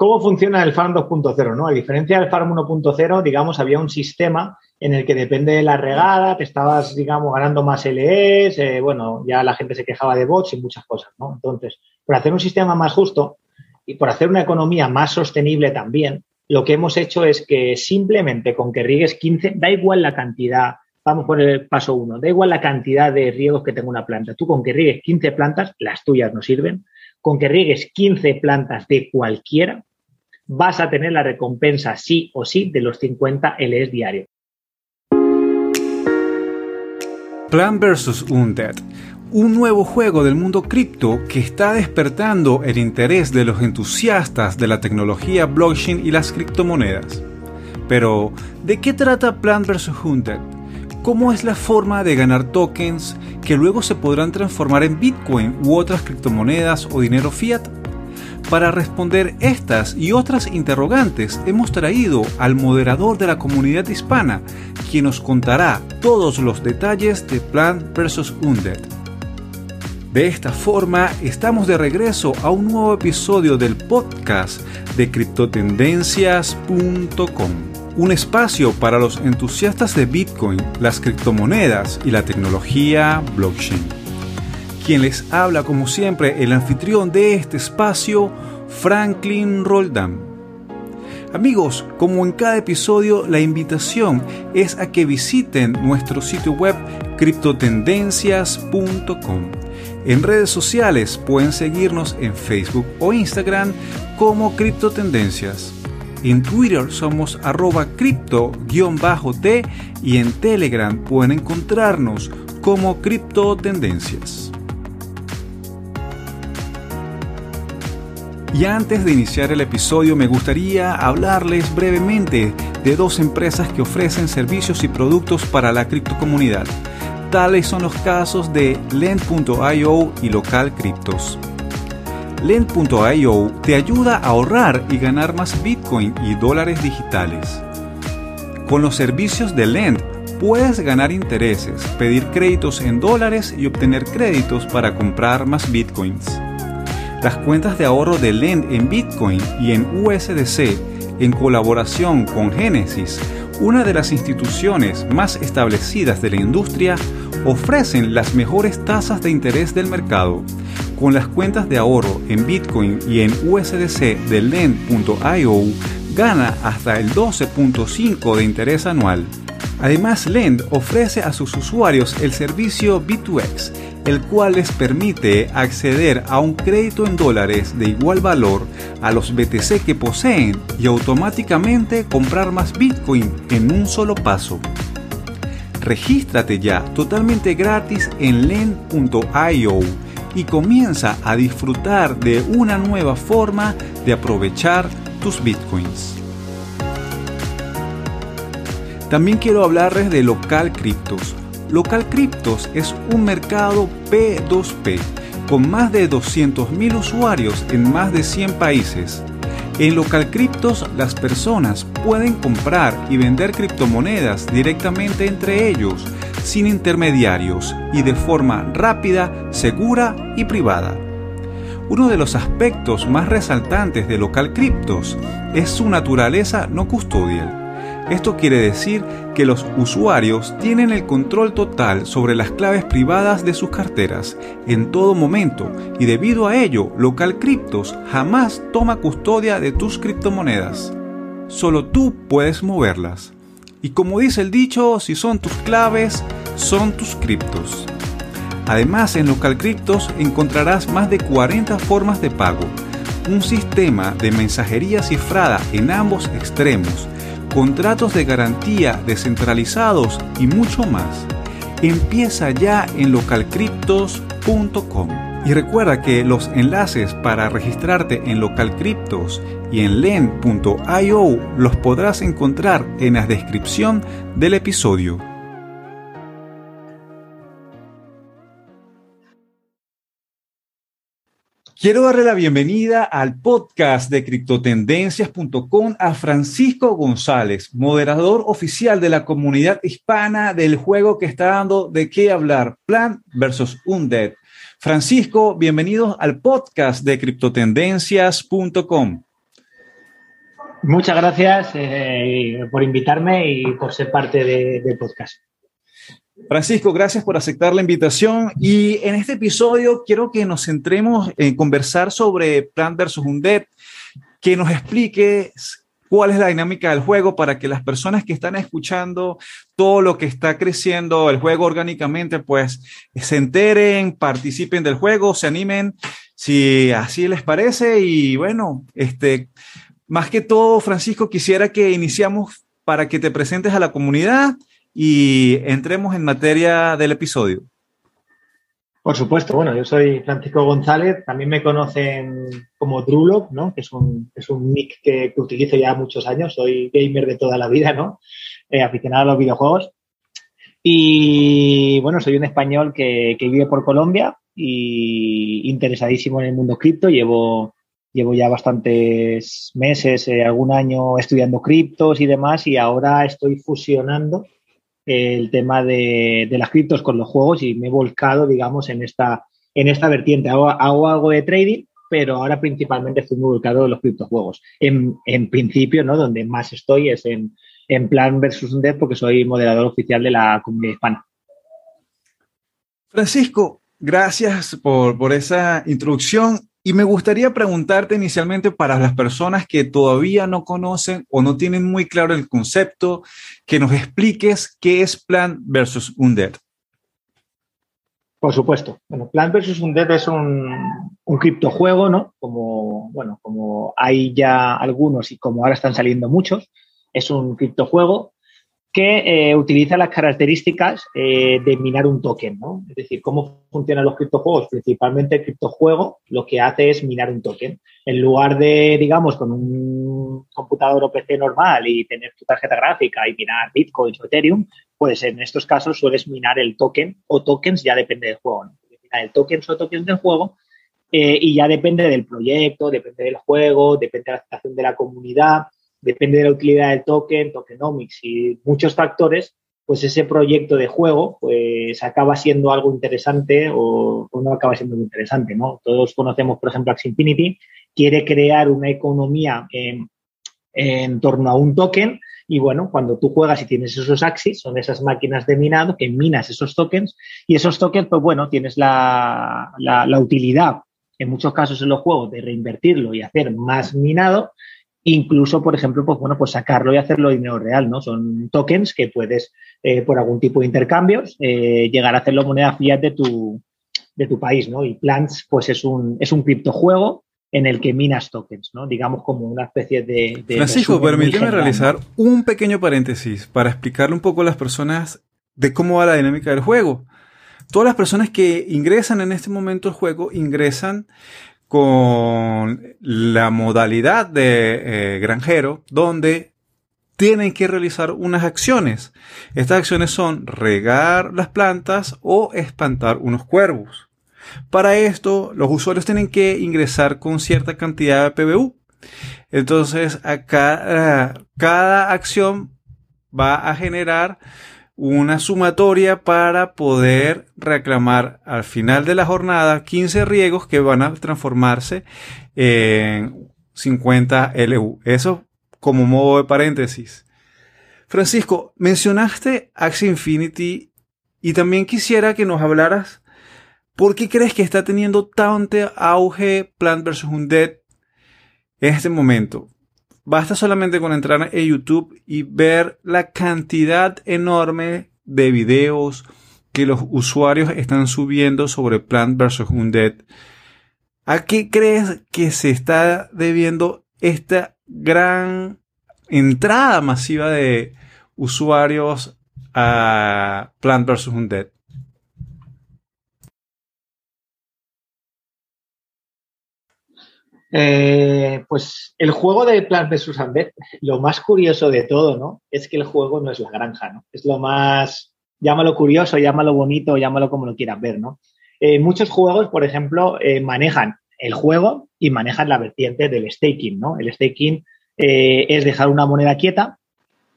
¿Cómo funciona el Farm 2.0? ¿no? A diferencia del Farm 1.0, digamos, había un sistema en el que depende de la regada, te estabas, digamos, ganando más LEs, eh, bueno, ya la gente se quejaba de bots y muchas cosas, ¿no? Entonces, por hacer un sistema más justo y por hacer una economía más sostenible también, lo que hemos hecho es que simplemente con que riegues 15, da igual la cantidad, vamos por el paso 1, da igual la cantidad de riegos que tenga una planta. Tú con que riegues 15 plantas, las tuyas no sirven, con que riegues 15 plantas de cualquiera, vas a tener la recompensa sí o sí de los 50 LS diarios. Plan vs. Undead un nuevo juego del mundo cripto que está despertando el interés de los entusiastas de la tecnología blockchain y las criptomonedas. Pero, ¿de qué trata Plant vs. Hunted? ¿Cómo es la forma de ganar tokens que luego se podrán transformar en Bitcoin u otras criptomonedas o dinero fiat? Para responder estas y otras interrogantes hemos traído al moderador de la comunidad hispana, quien nos contará todos los detalles de Plant vs. Undead. De esta forma, estamos de regreso a un nuevo episodio del podcast de criptotendencias.com, un espacio para los entusiastas de Bitcoin, las criptomonedas y la tecnología blockchain. Quien les habla como siempre el anfitrión de este espacio, Franklin Roldán. Amigos, como en cada episodio, la invitación es a que visiten nuestro sitio web criptotendencias.com en redes sociales pueden seguirnos en Facebook o Instagram como Criptotendencias. En Twitter somos arroba cripto-t y en Telegram pueden encontrarnos como Criptotendencias. Y antes de iniciar el episodio me gustaría hablarles brevemente de dos empresas que ofrecen servicios y productos para la criptocomunidad. Tales son los casos de Lend.io y Local Cryptos. Lend.io te ayuda a ahorrar y ganar más Bitcoin y dólares digitales. Con los servicios de Lend puedes ganar intereses, pedir créditos en dólares y obtener créditos para comprar más Bitcoins. Las cuentas de ahorro de Lend en Bitcoin y en USDC en colaboración con Genesis, una de las instituciones más establecidas de la industria, ofrecen las mejores tasas de interés del mercado. Con las cuentas de ahorro en Bitcoin y en USDC de Lend.io, gana hasta el 12.5 de interés anual. Además, Lend ofrece a sus usuarios el servicio B2X, el cual les permite acceder a un crédito en dólares de igual valor a los BTC que poseen y automáticamente comprar más Bitcoin en un solo paso. Regístrate ya totalmente gratis en len.io y comienza a disfrutar de una nueva forma de aprovechar tus bitcoins. También quiero hablarles de Local Cryptos. Local Cryptos es un mercado P2P con más de 200.000 usuarios en más de 100 países en Local Cryptos las personas pueden comprar y vender criptomonedas directamente entre ellos, sin intermediarios y de forma rápida, segura y privada. Uno de los aspectos más resaltantes de Local Cryptos es su naturaleza no custodial esto quiere decir que los usuarios tienen el control total sobre las claves privadas de sus carteras en todo momento y debido a ello, Local Cryptos jamás toma custodia de tus criptomonedas. Solo tú puedes moverlas. Y como dice el dicho, si son tus claves, son tus criptos. Además, en Local Cryptos encontrarás más de 40 formas de pago, un sistema de mensajería cifrada en ambos extremos, contratos de garantía descentralizados y mucho más. Empieza ya en localcryptos.com. Y recuerda que los enlaces para registrarte en localcryptos y en len.io los podrás encontrar en la descripción del episodio. Quiero darle la bienvenida al podcast de criptotendencias.com a Francisco González, moderador oficial de la comunidad hispana del juego que está dando de qué hablar, Plan versus Undead. Francisco, bienvenido al podcast de criptotendencias.com. Muchas gracias eh, por invitarme y por ser parte del podcast. Francisco, gracias por aceptar la invitación. Y en este episodio quiero que nos centremos en conversar sobre Plant vs. Undead, que nos explique cuál es la dinámica del juego para que las personas que están escuchando todo lo que está creciendo el juego orgánicamente, pues se enteren, participen del juego, se animen, si así les parece. Y bueno, este, más que todo, Francisco, quisiera que iniciamos para que te presentes a la comunidad y entremos en materia del episodio. Por supuesto, bueno, yo soy Francisco González, también me conocen como Drulo, ¿no? Que es un, es un nick que, utilizo ya muchos años, soy gamer de toda la vida, ¿no? Eh, aficionado a los videojuegos. Y bueno, soy un español que, que vive por Colombia y interesadísimo en el mundo cripto. Llevo, llevo ya bastantes meses, eh, algún año estudiando criptos y demás, y ahora estoy fusionando el tema de, las criptos con los juegos y me he volcado, digamos, en esta, en esta vertiente. Hago, algo de trading, pero ahora principalmente estoy muy volcado en los criptojuegos. En, en principio, ¿no? Donde más estoy es en, en Plan versus Dev porque soy moderador oficial de la comunidad hispana. Francisco, gracias por, por esa introducción. Y me gustaría preguntarte inicialmente para las personas que todavía no conocen o no tienen muy claro el concepto, que nos expliques qué es Plan versus Undead. Por supuesto. Bueno, Plan versus Undead es un, un criptojuego, ¿no? Como, bueno, como hay ya algunos y como ahora están saliendo muchos, es un criptojuego que eh, utiliza las características eh, de minar un token, ¿no? Es decir, cómo funcionan los criptojuegos. Principalmente el criptojuego lo que hace es minar un token. En lugar de, digamos, con un computador o PC normal y tener tu tarjeta gráfica y minar Bitcoin o Ethereum, pues en estos casos sueles minar el token o tokens, ya depende del juego. Minar el tokens o tokens del juego eh, y ya depende del proyecto, depende del juego, depende de la aceptación de la comunidad depende de la utilidad del token, tokenomics y muchos factores, pues ese proyecto de juego pues acaba siendo algo interesante o, no acaba siendo muy interesante, ¿no? Todos conocemos, por ejemplo, Axie Infinity, quiere crear una economía en, torno a un token y bueno, cuando tú juegas y tienes esos Axis, son esas máquinas de minado que minas esos tokens y esos tokens, pues bueno, tienes la, la, la utilidad en muchos casos en los juegos de reinvertirlo y hacer más minado incluso, por ejemplo, pues bueno, pues sacarlo y hacerlo dinero real, ¿no? Son tokens que puedes, eh, por algún tipo de intercambios, eh, llegar a hacerlo moneda fiat de tu, de tu país, ¿no? Y Plants, pues es un, es un criptojuego en el que minas tokens, ¿no? Digamos como una especie de... Francisco, permíteme realizar un pequeño paréntesis para explicarle un poco a las personas de cómo va la dinámica del juego. Todas las personas que ingresan en este momento al juego ingresan con la modalidad de eh, granjero donde tienen que realizar unas acciones. Estas acciones son regar las plantas o espantar unos cuervos. Para esto, los usuarios tienen que ingresar con cierta cantidad de PBU. Entonces, acá, cada acción va a generar una sumatoria para poder reclamar al final de la jornada 15 riegos que van a transformarse en 50 LU. Eso como modo de paréntesis. Francisco, mencionaste Axie Infinity y también quisiera que nos hablaras por qué crees que está teniendo tanto auge Plant vs. Undead en este momento. Basta solamente con entrar en YouTube y ver la cantidad enorme de videos que los usuarios están subiendo sobre Plant vs. Undead. ¿A qué crees que se está debiendo esta gran entrada masiva de usuarios a Plant vs. Undead? Eh, pues el juego de Plants vs. Undead, lo más curioso de todo, ¿no? Es que el juego no es la granja, ¿no? Es lo más, llámalo curioso, llámalo bonito, llámalo como lo quieras ver, ¿no? Eh, muchos juegos, por ejemplo, eh, manejan el juego y manejan la vertiente del staking, ¿no? El staking es dejar una moneda quieta.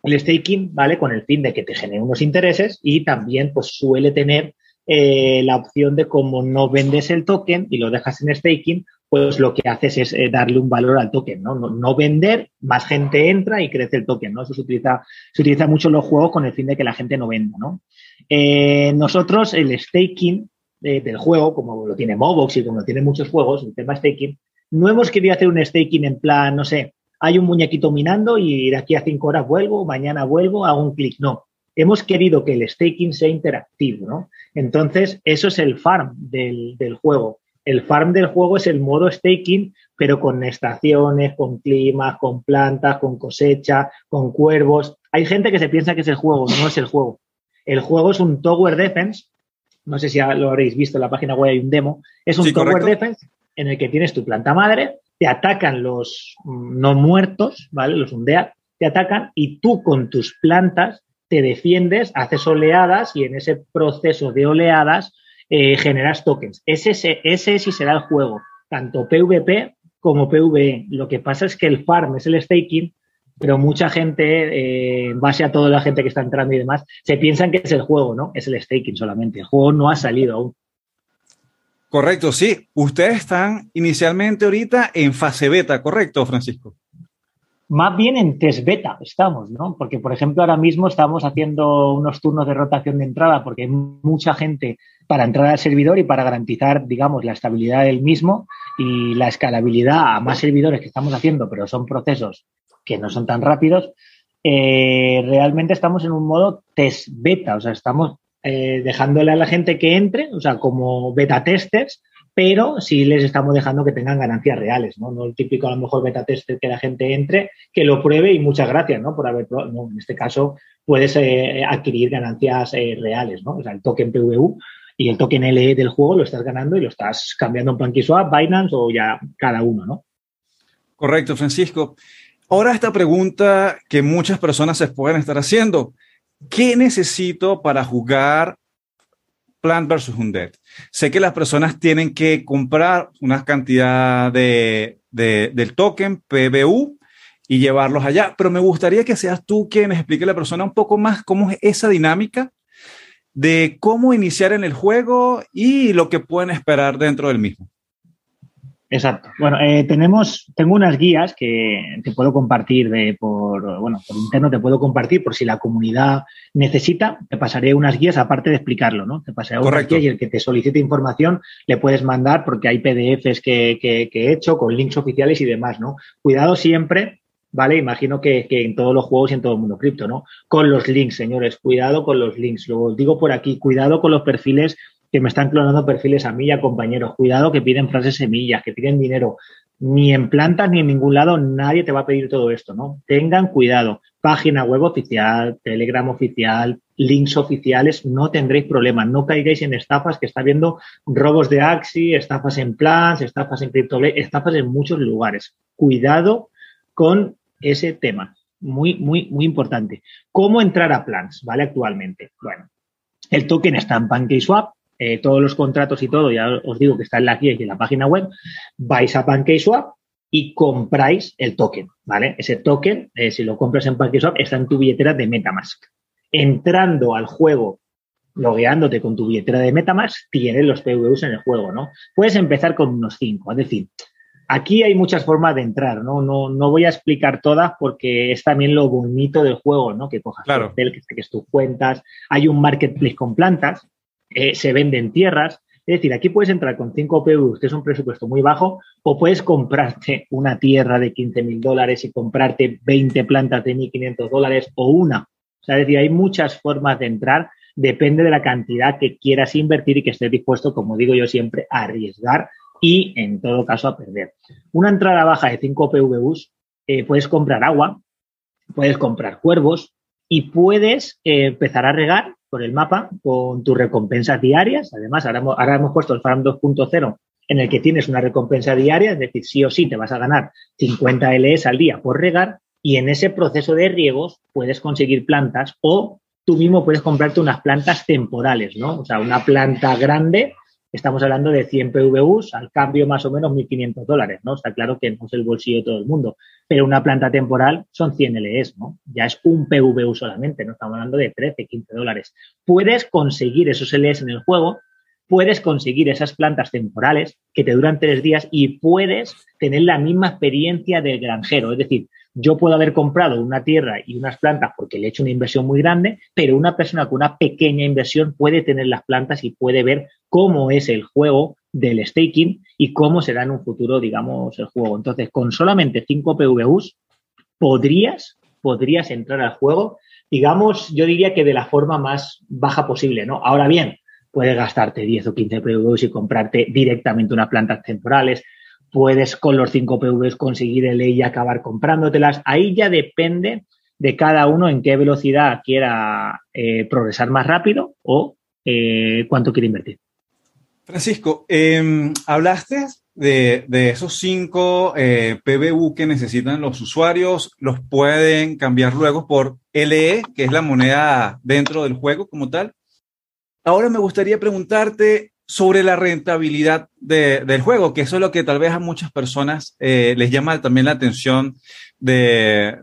El staking, ¿vale? Con el fin de que te genere unos intereses y también, pues, suele tener la opción de como no vendes el token y lo dejas en staking, pues lo que haces es eh, darle un valor al token, ¿no? ¿no? vender, más gente entra y crece el token, ¿no? Eso se utiliza, se utiliza mucho en los juegos con el fin de que la gente no venda, ¿no? Eh, nosotros, el staking del juego, como lo tiene Mobox y como lo tienen muchos juegos, el tema staking, no hemos querido hacer un staking en plan, no sé, hay un muñequito minando y de aquí a cinco horas vuelvo, mañana vuelvo, hago un clic. No, hemos querido que el staking sea interactivo, ¿no? Entonces, eso es el farm del juego el farm del juego es el modo staking, pero con estaciones, con climas, con plantas, con cosecha, con cuervos. Hay gente que se piensa que es el juego, no es el juego. El juego es un Tower Defense. No sé si lo habréis visto en la página web, hay un demo. Es un Tower Defense en el que tienes tu planta madre, te atacan los no muertos, ¿vale? Los undead, te atacan y tú con tus plantas te defiendes, haces oleadas y en ese proceso de oleadas eh, generas tokens. Ese, ese sí será el juego, tanto PvP como PvE. Lo que pasa es que el farm es el staking, pero mucha gente, eh, en base a toda la gente que está entrando y demás, se piensan que es el juego, ¿no? Es el staking solamente. El juego no ha salido aún. Correcto, sí. Ustedes están inicialmente ahorita en fase beta, ¿correcto, Francisco? Más bien en test beta estamos, ¿no? Porque, por ejemplo, ahora mismo estamos haciendo unos turnos de rotación de entrada porque hay mucha gente para entrar al servidor y para garantizar, digamos, la estabilidad del mismo y la escalabilidad a más servidores que estamos haciendo, pero son procesos que no son tan rápidos, eh, realmente estamos en un modo test beta, o sea, estamos eh, dejándole a la gente que entre, o sea, como beta testers, pero sí les estamos dejando que tengan ganancias reales, ¿no? No el típico, a lo mejor, beta tester que la gente entre, que lo pruebe y muchas gracias, ¿no? Por haber, no, en este caso puedes eh, adquirir ganancias reales, ¿no? O sea, el token PVU y el token LE del juego lo estás ganando y lo estás cambiando en PancakeSwap, Binance o ya cada uno, ¿no? Correcto, Francisco. Ahora esta pregunta que muchas personas se pueden estar haciendo. ¿Qué necesito para jugar Plant vs. Undead? Sé que las personas tienen que comprar una cantidad de, del token PBU y llevarlos allá, pero me gustaría que seas tú quien explique a la persona un poco más cómo es esa dinámica de cómo iniciar en el juego y lo que pueden esperar dentro del mismo. Exacto. Bueno, eh, tenemos, tengo unas guías que te puedo compartir de, por, bueno, por interno te puedo compartir por si la comunidad necesita, te pasaré unas guías aparte de explicarlo, ¿no? Te pasaré unas guías y el que te solicite información le puedes mandar porque hay PDFs que, que he hecho con links oficiales y demás, ¿no? Cuidado siempre ¿vale? Imagino que, en todos los juegos y en todo el mundo cripto, ¿no? Con los links, señores, cuidado con los links. Luego digo por aquí, cuidado con los perfiles que me están clonando perfiles a mí y a compañeros. Cuidado que piden frases semillas, que piden dinero. Ni en plantas ni en ningún lado nadie te va a pedir todo esto, ¿no? Tengan cuidado. Página web oficial, Telegram oficial, links oficiales, no tendréis problemas. No caigáis en estafas que está viendo robos de Axi, estafas en Plans, estafas en Crypto, estafas en muchos lugares. Cuidado con ese tema. Muy, muy, muy importante. ¿Cómo entrar a plans, vale? Actualmente. Bueno, el token está en PancakeSwap, eh, todos los contratos y todo, ya os digo que está en la guía y en la página web. Vais a PancakeSwap y compráis el token, ¿vale? Ese token, eh, si lo compras en PancakeSwap, está en tu billetera de MetaMask. Entrando al juego logueándote con tu billetera de Metamask, tienes los PVUs en el juego, ¿no? Puedes empezar con unos 5, es decir, Aquí hay muchas formas de entrar, ¿no? No, no voy a explicar todas porque es también lo bonito del juego, ¿no? Que cojas claro. hotel, que saques tus cuentas. Hay un marketplace con plantas, eh, se venden tierras. Es decir, aquí puedes entrar con 5 PUs, que es un presupuesto muy bajo, o puedes comprarte una tierra de 15 mil dólares y comprarte 20 plantas de 1.500 dólares o una. O sea, es decir, hay muchas formas de entrar, depende de la cantidad que quieras invertir y que estés dispuesto, como digo yo siempre, a arriesgar y en todo caso a perder. Una entrada baja de 5 PVUs, eh, puedes comprar agua, puedes comprar cuervos y puedes eh, empezar a regar por el mapa con tus recompensas diarias. Además, ahora, ahora hemos puesto el Farm 2.0 en el que tienes una recompensa diaria, es decir, sí o sí te vas a ganar 50 LS al día por regar y en ese proceso de riegos puedes conseguir plantas o tú mismo puedes comprarte unas plantas temporales, ¿no? O sea, una planta grande estamos hablando de 100 PVUs, al cambio más o menos 1.500 dólares, ¿no? Está claro que no es el bolsillo de todo el mundo, pero una planta temporal son 100 LEs, ¿no? Ya es un PVU solamente, no estamos hablando de 13, 15 dólares. Puedes conseguir esos LEs en el juego puedes conseguir esas plantas temporales que te duran tres días y puedes tener la misma experiencia del granjero. Es decir, yo puedo haber comprado una tierra y unas plantas porque le he hecho una inversión muy grande, pero una persona con una pequeña inversión puede tener las plantas y puede ver cómo es el juego del staking y cómo será en un futuro, digamos, el juego. Entonces, con solamente 5 PVUs, podrías, podrías entrar al juego, digamos, yo diría que de la forma más baja posible, ¿no? Ahora bien, puedes gastarte 10 o 15 PVUs y comprarte directamente unas plantas temporales, puedes con los 5 PVs conseguir el y acabar comprándotelas. Ahí ya depende de cada uno en qué velocidad quiera eh, progresar más rápido o eh, cuánto quiere invertir. Francisco, em, hablaste de, esos 5 eh, que necesitan los usuarios, los pueden cambiar luego por LE, que es la moneda dentro del juego como tal. Ahora me gustaría preguntarte sobre la rentabilidad del juego, que eso es lo que tal vez a muchas personas eh, les llama también la atención de,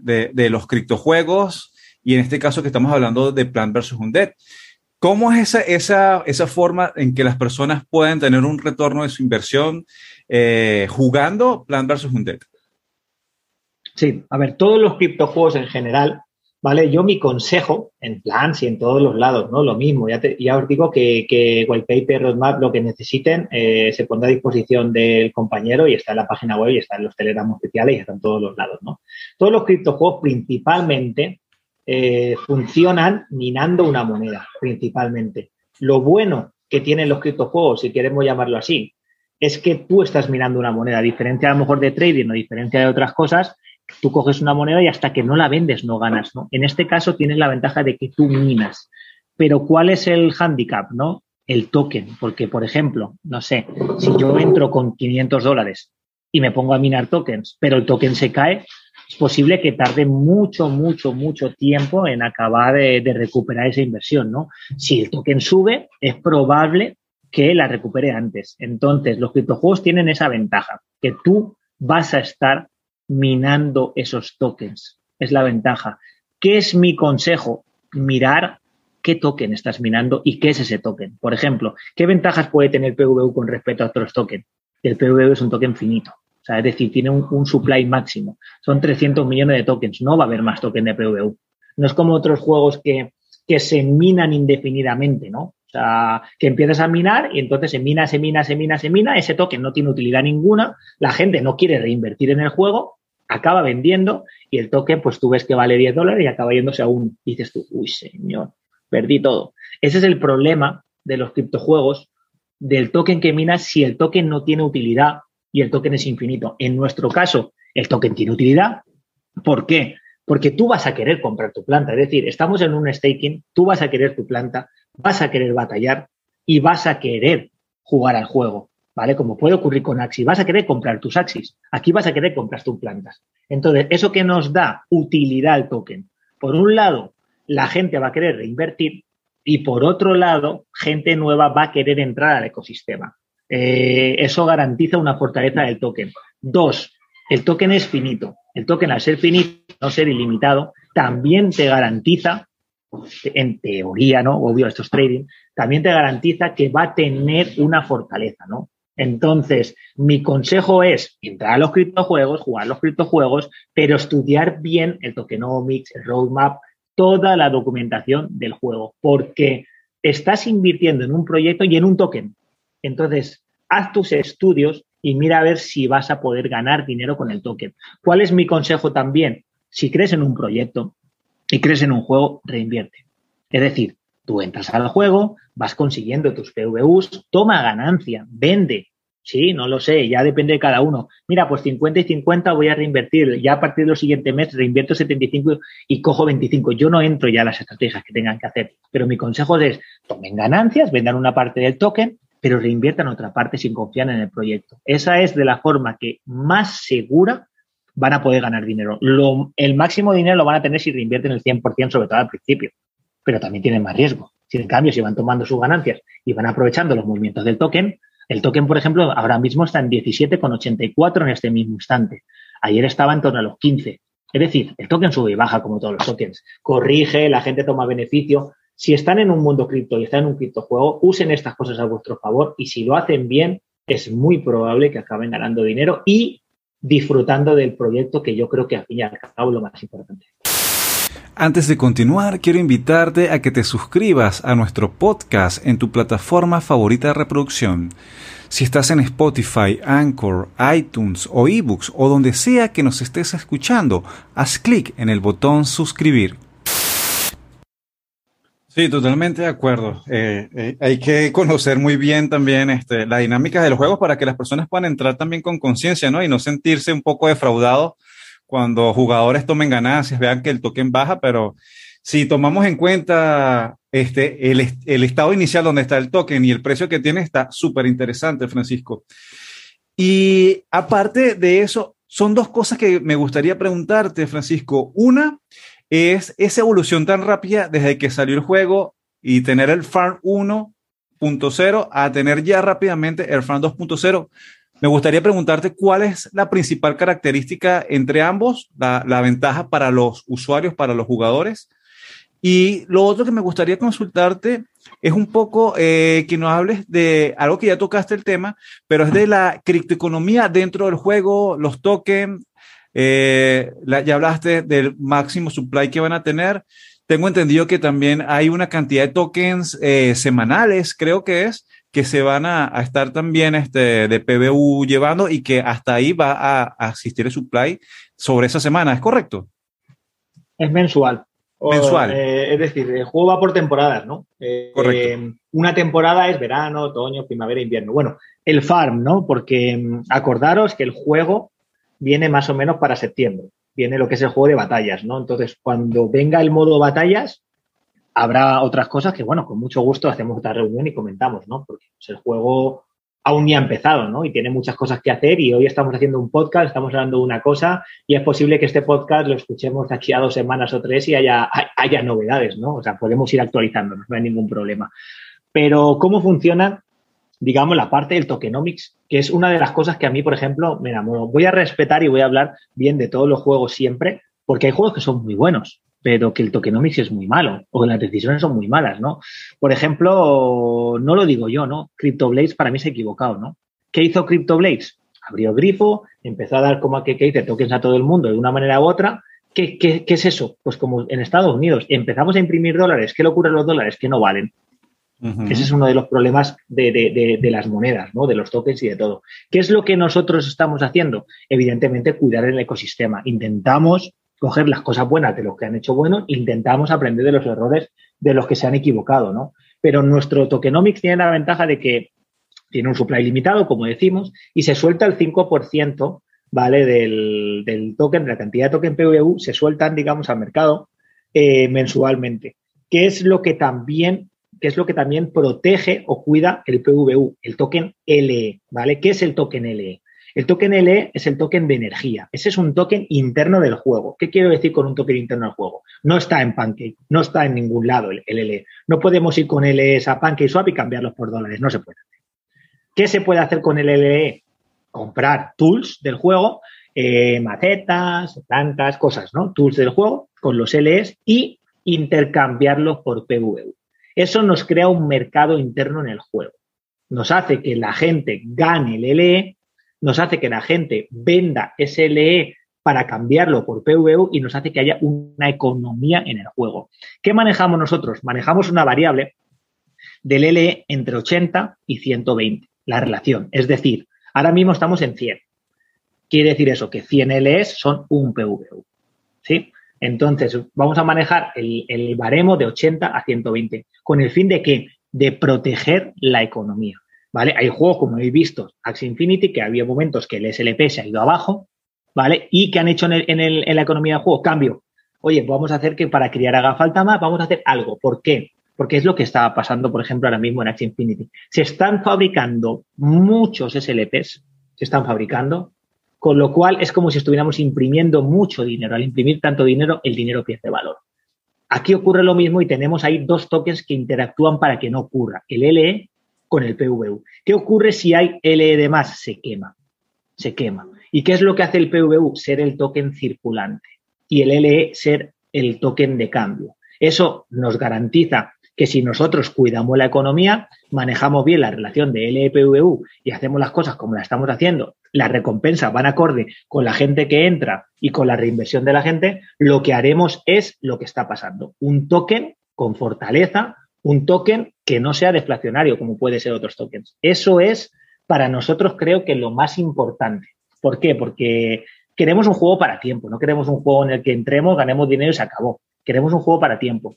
los criptojuegos y en este caso que estamos hablando de Plant vs. Undead. ¿Cómo es esa, esa, esa, forma en que las personas pueden tener un retorno de su inversión eh, jugando Plant vs. Undead? Sí, a ver, todos los criptojuegos en general ¿vale? Yo mi consejo, en plan, si en todos los lados, ¿no? Lo mismo, ya, ya os digo que, que Paper Roadmap, lo que necesiten, eh, se pondrá a disposición del compañero y está en la página web y está en los telegramos oficiales y está en todos los lados, ¿no? Todos los criptojuegos principalmente eh, funcionan minando una moneda, principalmente. Lo bueno que tienen los criptojuegos, si queremos llamarlo así, es que tú estás minando una moneda, a diferencia a lo mejor de trading o diferencia de otras cosas, tú coges una moneda y hasta que no la vendes no ganas, ¿no? En este caso tienes la ventaja de que tú minas. Pero ¿cuál es el handicap, no? El token, porque por ejemplo, no sé, si yo entro con 500 dólares y me pongo a minar tokens, pero el token se cae, es posible que tarde mucho, mucho, mucho tiempo en acabar de, recuperar esa inversión, ¿no? Si el token sube, es probable que la recupere antes. Entonces, los criptojuegos tienen esa ventaja, que tú vas a estar minando esos tokens. Es la ventaja. ¿Qué es mi consejo? Mirar qué token estás minando y qué es ese token. Por ejemplo, ¿qué ventajas puede tener PVU con respecto a otros tokens? El PVU es un token finito. O sea, es decir, tiene un, supply máximo. Son 300 millones de tokens. No va a haber más token de PVU. No es como otros juegos que, que se minan indefinidamente, ¿no? O sea, que empiezas a minar y entonces se mina, se mina, se mina, se mina, ese token no tiene utilidad ninguna, la gente no quiere reinvertir en el juego acaba vendiendo y el token, pues tú ves que vale 10 dólares y acaba yéndose a dices tú, uy, señor, perdí todo. Ese es el problema de los criptojuegos, del token que minas si el token no tiene utilidad y el token es infinito. En nuestro caso, el token tiene utilidad. ¿Por qué? Porque tú vas a querer comprar tu planta. Es decir, estamos en un staking, tú vas a querer tu planta, vas a querer batallar y vas a querer jugar al juego. ¿Vale? Como puede ocurrir con Axis. Vas a querer comprar tus Axis. Aquí vas a querer comprar tus plantas. Entonces, eso que nos da utilidad al token. Por un lado, la gente va a querer reinvertir y por otro lado, gente nueva va a querer entrar al ecosistema. Eh, eso garantiza una fortaleza del token. Dos, el token es finito. El token, al ser finito, no ser ilimitado, también te garantiza, en teoría, ¿no? Obvio, esto es trading, también te garantiza que va a tener una fortaleza, ¿no? Entonces, mi consejo es entrar a los criptojuegos, jugar los criptojuegos, pero estudiar bien el tokenomics, el roadmap, toda la documentación del juego, porque estás invirtiendo en un proyecto y en un token. Entonces, haz tus estudios y mira a ver si vas a poder ganar dinero con el token. ¿Cuál es mi consejo también? Si crees en un proyecto y crees en un juego, reinvierte. Es decir, tú entras al juego, vas consiguiendo tus PVUs, toma ganancia, vende, Sí, no lo sé, ya depende de cada uno. Mira, pues 50 y 50 voy a reinvertir. Ya a partir del siguiente mes reinvierto 75 y cojo 25. Yo no entro ya a las estrategias que tengan que hacer, pero mi consejo es tomen ganancias, vendan una parte del token, pero reinviertan otra parte sin confiar en el proyecto. Esa es de la forma que más segura van a poder ganar dinero. el máximo dinero lo van a tener si reinvierten el 100%, sobre todo al principio, pero también tienen más riesgo. Si en cambio, si van tomando sus ganancias y van aprovechando los movimientos del token, el token, por ejemplo, ahora mismo está en 17,84 en este mismo instante. Ayer estaba en torno a los 15. Es decir, el token sube y baja como todos los tokens. Corrige, la gente toma beneficio. si están en un mundo cripto y están en un criptojuego, usen estas cosas a vuestro favor y si lo hacen bien, es muy probable que acaben ganando dinero y disfrutando del proyecto que yo creo que al fin y al cabo es lo más importante. Antes de continuar, quiero invitarte a que te suscribas a nuestro podcast en tu plataforma favorita de reproducción. Si estás en Spotify, Anchor, iTunes o eBooks o donde sea que nos estés escuchando, haz clic en el botón suscribir. Sí, totalmente de acuerdo. Eh, eh, hay que conocer muy bien también este, la dinámica de los juegos para que las personas puedan entrar también con conciencia, ¿no? Y no sentirse un poco defraudados cuando jugadores tomen ganancias, vean que el token baja, pero si tomamos en cuenta este, el, el estado inicial donde está el token y el precio que tiene, está súper interesante, Francisco. Y aparte de eso, son dos cosas que me gustaría preguntarte, Francisco. Una es esa evolución tan rápida desde que salió el juego y tener el Farm 1.0 a tener ya rápidamente el Farm 2.0. Me gustaría preguntarte cuál es la principal característica entre ambos, la, ventaja para los usuarios, para los jugadores. Y lo otro que me gustaría consultarte es un poco eh, que nos hables de algo que ya tocaste el tema, pero es de la criptoeconomía dentro del juego, los tokens, eh, ya hablaste del máximo supply que van a tener. Tengo entendido que también hay una cantidad de tokens eh, semanales, creo que es, que se van a, estar también este, de PBU llevando y que hasta ahí va a, asistir el supply sobre esa semana, ¿es correcto? Es mensual. mensual. Eh, es decir, el juego va por temporadas, ¿no? correcto. una temporada es verano, otoño, primavera, invierno. Bueno, el farm, ¿no? Porque mm, acordaros que el juego viene más o menos para septiembre. Viene lo que es el juego de batallas, ¿no? Entonces, cuando venga el modo batallas, habrá otras cosas que, bueno, con mucho gusto hacemos otra reunión y comentamos, ¿no? Porque pues, el juego aún ni ha empezado, ¿no? Y tiene muchas cosas que hacer y hoy estamos haciendo un podcast, estamos hablando de una cosa y es posible que este podcast lo escuchemos aquí a dos semanas o tres y haya, haya novedades, ¿no? O sea, podemos ir actualizándonos, no hay ningún problema. Pero, ¿cómo funciona digamos, la parte del tokenomics, que es una de las cosas que a mí, por ejemplo, me enamoró. Voy a respetar y voy a hablar bien de todos los juegos siempre, porque hay juegos que son muy buenos, pero que el tokenomics es muy malo, o que las decisiones son muy malas, ¿no? Por ejemplo, no lo digo yo, ¿no? CryptoBlades para mí se ha equivocado, ¿no? ¿Qué hizo CryptoBlades? Abrió grifo, empezó a dar como que, que dice tokens a todo el mundo de una manera u otra. ¿Qué, qué, qué es eso? Pues como en Estados Unidos empezamos a imprimir dólares, ¿qué locura los dólares? Que no valen. Ese es uno de los problemas de, las monedas, ¿no? de los tokens y de todo. ¿Qué es lo que nosotros estamos haciendo? Evidentemente, cuidar el ecosistema. Intentamos coger las cosas buenas de los que han hecho bueno, intentamos aprender de los errores de los que se han equivocado, ¿no? Pero nuestro tokenomics tiene la ventaja de que tiene un supply limitado, como decimos, y se suelta el 5%, ¿vale? Del, del, token, de la cantidad de token PVU, se sueltan, digamos, al mercado eh, mensualmente. ¿Qué es lo que también que es lo que también protege o cuida el PVU, el token LE, ¿vale? ¿Qué es el token LE? El token LE es el token de energía. Ese es un token interno del juego. ¿Qué quiero decir con un token interno del juego? No está en Pancake, no está en ningún lado el, LE. No podemos ir con LE a Pancake Swap y cambiarlos por dólares. No se puede hacer. ¿Qué se puede hacer con el LE? Comprar tools del juego, eh, macetas, plantas, cosas, ¿no? Tools del juego con los LEs y intercambiarlos por PVU. Eso nos crea un mercado interno en el juego. Nos hace que la gente gane el LE, nos hace que la gente venda ese LE para cambiarlo por PVU y nos hace que haya una economía en el juego. ¿Qué manejamos nosotros? Manejamos una variable del LE entre 80 y 120, la relación. Es decir, ahora mismo estamos en 100. Quiere decir eso, que 100 LEs son un PVU. ¿Sí? Entonces, vamos a manejar el, baremo de 80 a 120, con el fin de que de proteger la economía. ¿Vale? Hay juegos, como habéis visto, Axie Infinity, que había momentos que el SLP se ha ido abajo, ¿vale? Y que han hecho en, la economía del juego cambio. Oye, vamos a hacer que para criar haga falta más, vamos a hacer algo. ¿Por qué? Porque es lo que está pasando, por ejemplo, ahora mismo en Axie Infinity. Se están fabricando muchos SLPs, se están fabricando, con lo cual es como si estuviéramos imprimiendo mucho dinero. Al imprimir tanto dinero, el dinero pierde valor. Aquí ocurre lo mismo y tenemos ahí dos tokens que interactúan para que no ocurra. El LE con el PVU. ¿Qué ocurre si hay LE de más? Se quema. Se quema. ¿Y qué es lo que hace el PVU? Ser el token circulante y el LE ser el token de cambio. Eso nos garantiza que si nosotros cuidamos la economía, manejamos bien la relación de LPVU y hacemos las cosas como las estamos haciendo, las recompensas van acorde con la gente que entra y con la reinversión de la gente, lo que haremos es lo que está pasando. Un token con fortaleza, un token que no sea deflacionario como puede ser otros tokens. Eso es para nosotros creo que lo más importante. ¿Por qué? Porque queremos un juego para tiempo, no queremos un juego en el que entremos, ganemos dinero y se acabó. Queremos un juego para tiempo.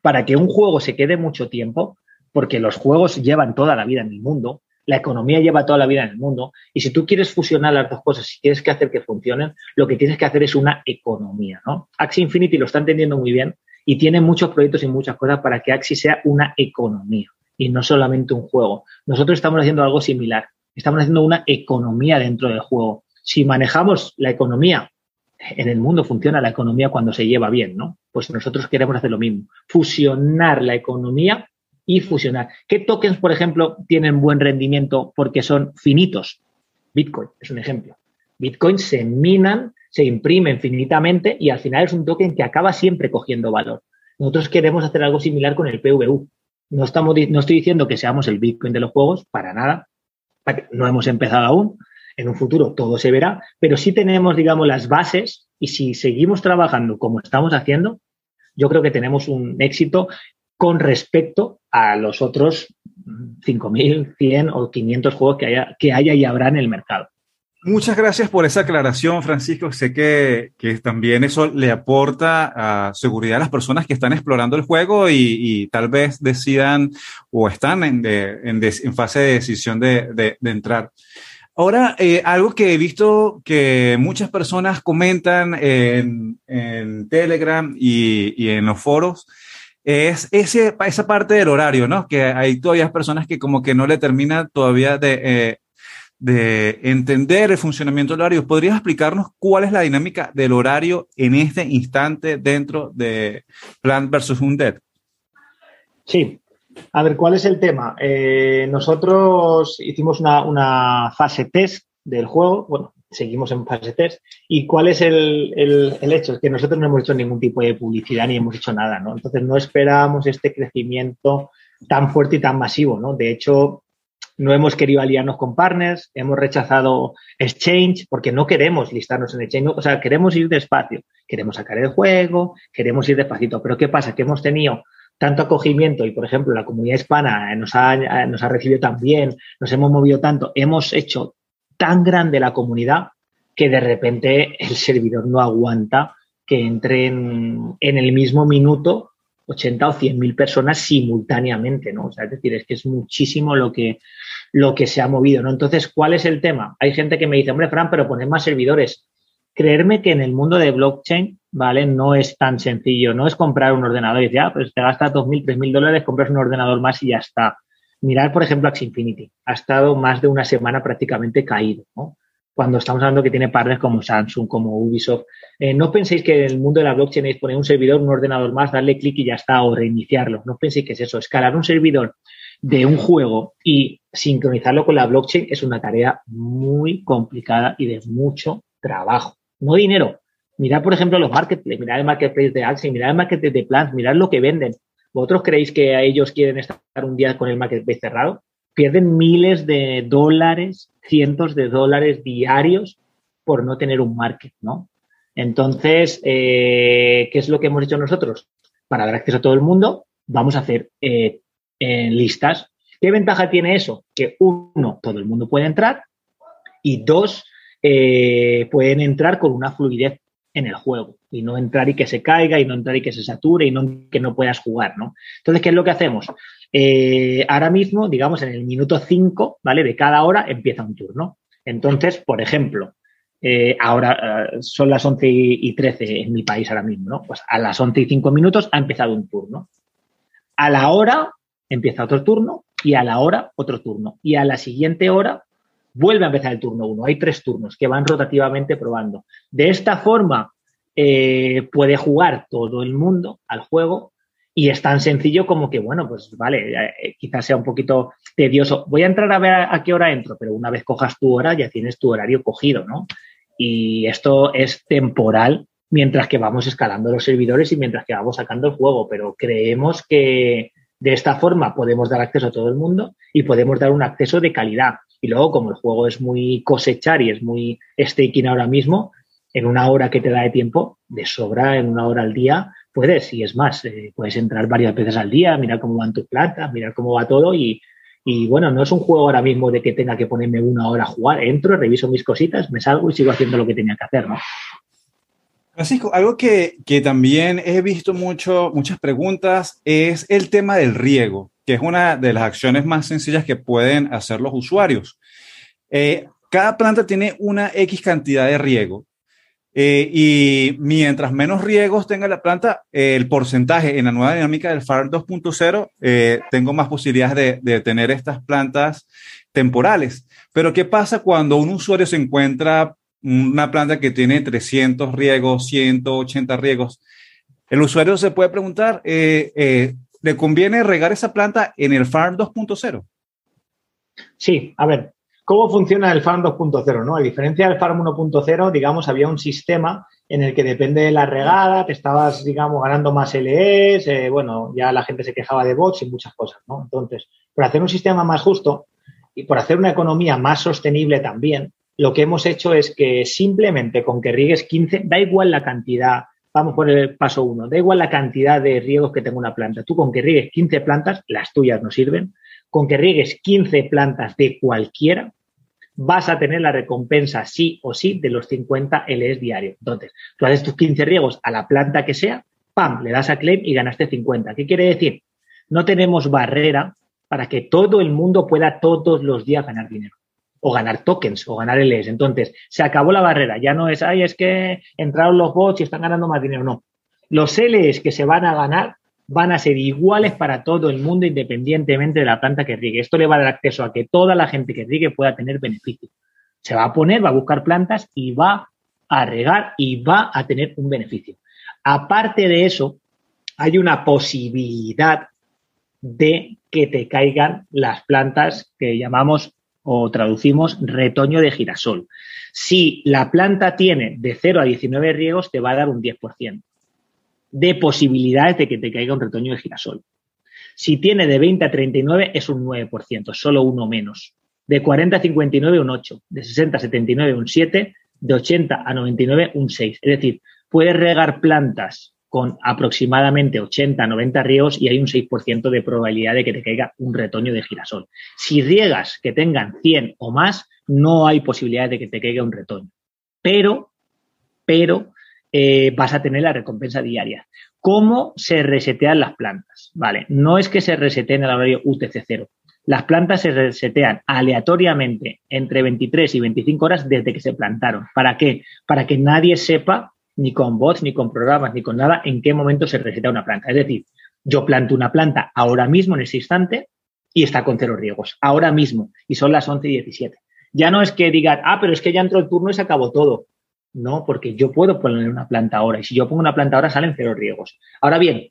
Para que un juego se quede mucho tiempo, porque los juegos llevan toda la vida en el mundo, la economía lleva toda la vida en el mundo, y si tú quieres fusionar las dos cosas, si quieres que hacer que funcionen, lo que tienes que hacer es una economía, ¿no? Axie Infinity lo está entendiendo muy bien y tiene muchos proyectos y muchas cosas para que Axie sea una economía y no solamente un juego. Nosotros estamos haciendo algo similar. Estamos haciendo una economía dentro del juego. Si manejamos la economía, en el mundo funciona la economía cuando se lleva bien, ¿no? Pues nosotros queremos hacer lo mismo. Fusionar la economía y fusionar. ¿Qué tokens, por ejemplo, tienen buen rendimiento porque son finitos? Bitcoin es un ejemplo. Bitcoin se minan, se imprimen finitamente y al final es un token que acaba siempre cogiendo valor. Nosotros queremos hacer algo similar con el PVU. No, estamos, no estoy diciendo que seamos el Bitcoin de los juegos, para nada. No hemos empezado aún. En un futuro todo se verá, pero sí tenemos, digamos, las bases y si seguimos trabajando como estamos haciendo, yo creo que tenemos un éxito con respecto a los otros 5.000, 100 o 500 juegos que haya, que haya y habrá en el mercado. Muchas gracias por esa aclaración, Francisco. Sé que, también eso le aporta seguridad a las personas que están explorando el juego y, tal vez decidan o están en, en, fase de decisión de, entrar. Ahora, eh, algo que he visto que muchas personas comentan en, Telegram y, en los foros es ese, esa parte del horario, ¿no? Que hay todavía personas que como que no le termina todavía de, eh, de entender el funcionamiento del horario. ¿Podrías explicarnos cuál es la dinámica del horario en este instante dentro de Plant versus Undead? Sí. A ver, ¿cuál es el tema? Eh, nosotros hicimos una, fase test del juego. Bueno, seguimos en fase test. ¿Y cuál es el, el, hecho? Es que nosotros no hemos hecho ningún tipo de publicidad ni hemos hecho nada, ¿no? Entonces no esperábamos este crecimiento tan fuerte y tan masivo, ¿no? De hecho, no hemos querido aliarnos con partners, hemos rechazado Exchange porque no queremos listarnos en Exchange, o sea, queremos ir despacio, queremos sacar el juego, queremos ir despacito, pero ¿qué pasa? Que hemos tenido tanto acogimiento y, por ejemplo, la comunidad hispana nos ha, nos ha recibido tan bien, nos hemos movido tanto, hemos hecho tan grande la comunidad que de repente el servidor no aguanta que entren en el mismo minuto 80 o 100 mil personas simultáneamente, ¿no? O sea, es decir, es que es muchísimo lo que, lo que se ha movido, ¿no? Entonces, ¿cuál es el tema? Hay gente que me dice, hombre, Fran, pero poner más servidores. Creerme que en el mundo de blockchain, ¿vale? No es tan sencillo, no es comprar un ordenador y decir, ah, pues te gastas 2.000, 3.000 dólares, compras un ordenador más y ya está. Mirar, por ejemplo, Axie Infinity. Ha estado más de una semana prácticamente caído, cuando estamos hablando que tiene partners como Samsung, como Ubisoft. Eh, no penséis que en el mundo de la blockchain es poner un servidor, un ordenador más, darle clic y ya está, o reiniciarlo. No penséis que es eso. Escalar un servidor de un juego y sincronizarlo con la blockchain es una tarea muy complicada y de mucho trabajo. No dinero. Mirad, por ejemplo, los marketplaces, mirad el marketplace de Axie, mirad el marketplace de Plants, mirad lo que venden. ¿Vosotros creéis que a ellos quieren estar un día con el marketplace cerrado? Pierden miles de dólares cientos de dólares diarios por no tener un market, ¿no? Entonces, eh, ¿qué es lo que hemos hecho nosotros? Para dar acceso a todo el mundo, vamos a hacer eh, listas. ¿Qué ventaja tiene eso? Que uno, todo el mundo puede entrar y dos, eh, pueden entrar con una fluidez en el juego y no entrar y que se caiga y no entrar y que se sature y no que no puedas jugar, ¿no? Entonces, ¿qué es lo que hacemos? Eh, ahora mismo, digamos, en el minuto 5, ¿vale? De cada hora empieza un turno. Entonces, por ejemplo, eh, ahora son las 11 y 13 en mi país ahora mismo, ¿no? Pues a las 11 y 5 minutos ha empezado un turno. A la hora empieza otro turno y a la hora otro turno. Y a la siguiente hora vuelve a empezar el turno 1. Hay tres turnos que van rotativamente probando. De esta forma puede jugar todo el mundo al juego y es tan sencillo como que, bueno, pues vale, eh, quizás sea un poquito tedioso. Voy a entrar a ver a, qué hora entro, pero una vez cojas tu hora ya tienes tu horario cogido, ¿no? Y esto es temporal mientras que vamos escalando los servidores y mientras que vamos sacando el juego, pero creemos que De esta forma podemos dar acceso a todo el mundo y podemos dar un acceso de calidad. Y luego, como el juego es muy cosechar y es muy staking ahora mismo, en una hora que te da de tiempo, de sobra, en una hora al día, puedes, y es más, eh, puedes entrar varias veces al día, mirar cómo van tus plantas, mirar cómo va todo y, y bueno, no es un juego ahora mismo de que tenga que ponerme una hora a jugar. Entro, reviso mis cositas, me salgo y sigo haciendo lo que tenía que hacer, ¿no? Francisco, algo que, que también he visto mucho, muchas preguntas es el tema del riego, que es una de las acciones más sencillas que pueden hacer los usuarios. Eh, cada planta tiene una X cantidad de riego eh, y mientras menos riegos tenga la planta, eh, el porcentaje en la nueva dinámica del FAR 2.0, eh, tengo más posibilidades de, tener estas plantas temporales. Pero ¿qué pasa cuando un usuario se encuentra una planta que tiene 300 riegos, 180 riegos? El usuario se puede preguntar, ¿le conviene regar esa planta en el FAR 2.0? Sí, a ver, ¿Cómo funciona el Farm 2.0? ¿no? A diferencia del Farm 1.0, digamos, había un sistema en el que depende de la regada, te estabas, digamos, ganando más LEs, eh, bueno, ya la gente se quejaba de bots y muchas cosas, ¿no? Entonces, por hacer un sistema más justo y por hacer una economía más sostenible también, lo que hemos hecho es que simplemente con que riegues 15, da igual la cantidad, vamos por el paso 1, da igual la cantidad de riegos que tenga una planta. Tú con que riegues 15 plantas, las tuyas no sirven, con que riegues 15 plantas de cualquiera, vas a tener la recompensa sí o sí de los 50 LS diarios. Entonces, tú haces tus 15 riegos a la planta que sea, ¡pam!, le das a claim y ganaste 50. ¿Qué quiere decir? No tenemos barrera para que todo el mundo pueda todos los días ganar dinero o ganar tokens o ganar LS. Entonces, se acabó la barrera. Ya no es, ay, es que entraron los bots y están ganando más dinero. No. Los LS que se van a ganar van a ser iguales para todo el mundo independientemente de la planta que riegue. Esto le va a dar acceso a que toda la gente que riegue pueda tener beneficio. Se va a poner, va a buscar plantas y va a regar y va a tener un beneficio. Aparte de eso, hay una posibilidad de que te caigan las plantas que llamamos o traducimos retoño de girasol. Si la planta tiene de 0 a 19 riegos, te va a dar un 10% de posibilidades de que te caiga un retoño de girasol. Si tiene de 20 a 39 es un 9%, solo uno menos. De 40 a 59 un 8, de 60 a 79 un 7, de 80 a 99 un 6. Es decir, puedes regar plantas con aproximadamente 80 a 90 riegos y hay un 6% de probabilidad de que te caiga un retoño de girasol. Si riegas que tengan 100 o más, no hay posibilidad de que te caiga un retoño. Pero, pero eh, vas a tener la recompensa diaria. ¿Cómo se resetean las plantas? Vale, no es que se reseteen el horario UTC0. Las plantas se resetean aleatoriamente entre 23 y 25 horas desde que se plantaron. ¿Para qué? Para que nadie sepa, ni con bots, ni con programas, ni con nada, en qué momento se resetea una planta. Es decir, yo planto una planta ahora mismo, en ese instante, y está con cero riegos. Ahora mismo. Y son las 11 y 17. Ya no es que digan, ah, pero es que ya entró el turno y se acabó todo. No, porque yo puedo poner una planta ahora y si yo pongo una planta ahora salen cero riegos. Ahora bien,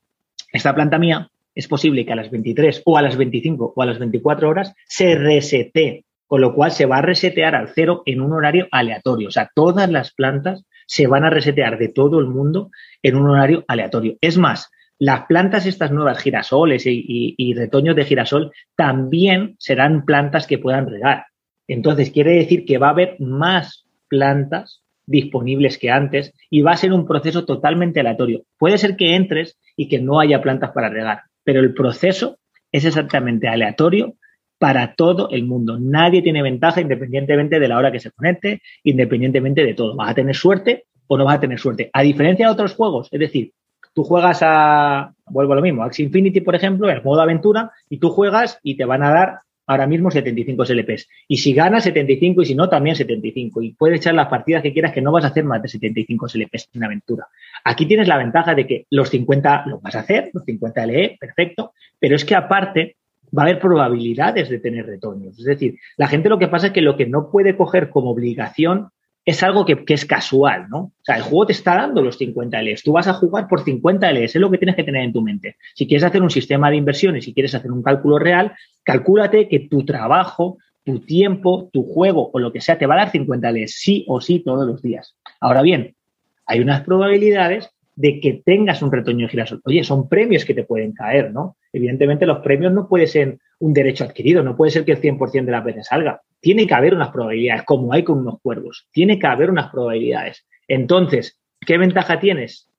esta planta mía es posible que a las 23 o a las 25 o a las 24 horas se resete, con lo cual se va a resetear al cero en un horario aleatorio. O sea, todas las plantas se van a resetear de todo el mundo en un horario aleatorio. Es más, las plantas, estas nuevas girasoles y, retoños de girasol, también serán plantas que puedan regar. Entonces, quiere decir que va a haber más plantas disponibles que antes y va a ser un proceso totalmente aleatorio. Puede ser que entres y que no haya plantas para regar, pero el proceso es exactamente aleatorio para todo el mundo. Nadie tiene ventaja independientemente de la hora que se conecte, independientemente de todo. Vas a tener suerte o no vas a tener suerte. A diferencia de otros juegos, es decir, tú juegas a, vuelvo a lo mismo, Axie Infinity, por ejemplo, en modo aventura, y tú juegas y te van a dar ahora mismo 75 SLPs. Y si ganas 75 y si no, también 75. Y puedes echar las partidas que quieras que no vas a hacer más de 75 SLPs en aventura. Aquí tienes la ventaja de que los 50 los vas a hacer, los 50 LE, perfecto, pero es que aparte va a haber probabilidades de tener retoños. Es decir, la gente lo que pasa es que lo que no puede coger como obligación es algo que, es casual, ¿no? O sea, el juego te está dando los 50 LEs. Tú vas a jugar por 50 LEs, es lo que tienes que tener en tu mente. Si quieres hacer un sistema de inversiones, si quieres hacer un cálculo real, calcúlate que tu trabajo, tu tiempo, tu juego o lo que sea te va a dar 50 LEs, sí o sí todos los días. Ahora bien, hay unas probabilidades de que tengas un retoño de girasol. Oye, son premios que te pueden caer, ¿no? Evidentemente los premios no pueden ser un derecho adquirido, no puede ser que el 100% de las veces salga. Tiene que haber unas probabilidades, como hay con unos cuervos. Tiene que haber unas probabilidades. Entonces, ¿qué ventaja tienes?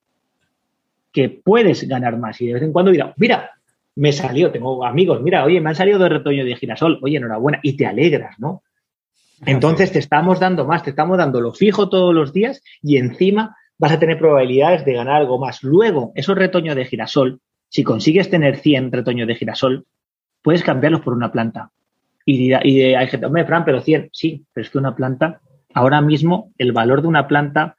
Que puedes ganar más y de vez en cuando dirás, mira, me salió, tengo amigos, mira, oye, me han salido dos retoños de girasol, oye, enhorabuena, y te alegras, ¿no? Entonces te estamos dando más, te estamos dando lo fijo todos los días y encima vas a tener probabilidades de ganar algo más. Luego, esos retoños de girasol, si consigues tener 100 retoños de girasol, puedes cambiarlos por una planta. Y, y hay gente, hombre, Fran, pero 100, sí, pero es que una planta, ahora mismo el valor de una planta,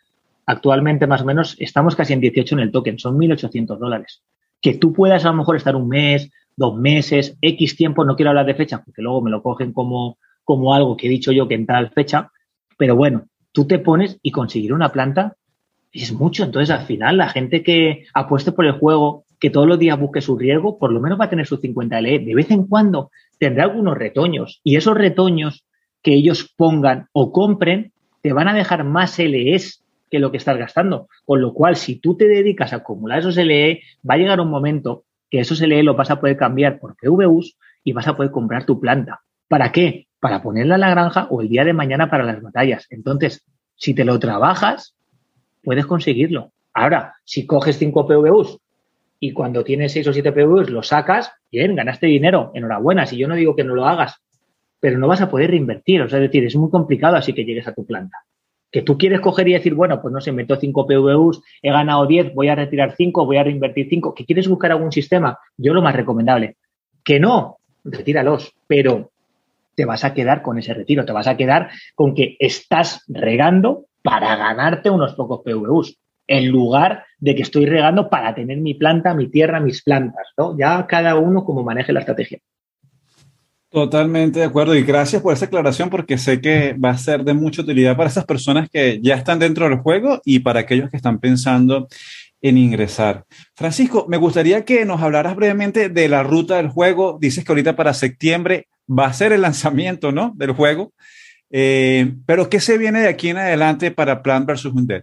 actualmente más o menos, estamos casi en 18 en el token, son 1.800 dólares. Que tú puedas a lo mejor estar un mes, dos meses, X tiempo, no quiero hablar de fecha, porque luego me lo cogen como, como algo que he dicho yo que en tal fecha, pero bueno, tú te pones y conseguir una planta es mucho. Entonces, al final, la gente que apueste por el juego, que todos los días busque su riesgo, por lo menos va a tener sus 50 LE. De vez en cuando tendrá algunos retoños y esos retoños que ellos pongan o compren te van a dejar más LEs que lo que estás gastando. Con lo cual, si tú te dedicas a acumular esos LE, va a llegar un momento que esos LE los vas a poder cambiar por PVUs y vas a poder comprar tu planta. ¿Para qué? Para ponerla en la granja o el día de mañana para las batallas. Entonces, si te lo trabajas, puedes conseguirlo. Ahora, si coges 5 PVUs y cuando tienes 6 o 7 PVUs lo sacas, bien, ganaste dinero, enhorabuena. Si yo no digo que no lo hagas, pero no vas a poder reinvertir. O sea, es decir, es muy complicado así que llegues a tu planta. Que tú quieres coger y decir, bueno, pues no se meto 5 PVUs, he ganado 10, voy a retirar 5, voy a reinvertir 5. Que quieres buscar algún sistema, yo lo más recomendable. Que no, retíralos, pero te vas a quedar con ese retiro, te vas a quedar con que estás regando para ganarte unos pocos PVUs, en lugar de que estoy regando para tener mi planta, mi tierra, mis plantas, ¿no? Ya cada uno como maneje la estrategia. Totalmente de acuerdo y gracias por esa aclaración porque sé que va a ser de mucha utilidad para esas personas que ya están dentro del juego y para aquellos que están pensando en ingresar. Francisco, me gustaría que nos hablaras brevemente de la ruta del juego. Dices que ahorita para septiembre va a ser el lanzamiento, ¿no? Del juego. Eh, pero, ¿qué se viene de aquí en adelante para Plant vs. Undead?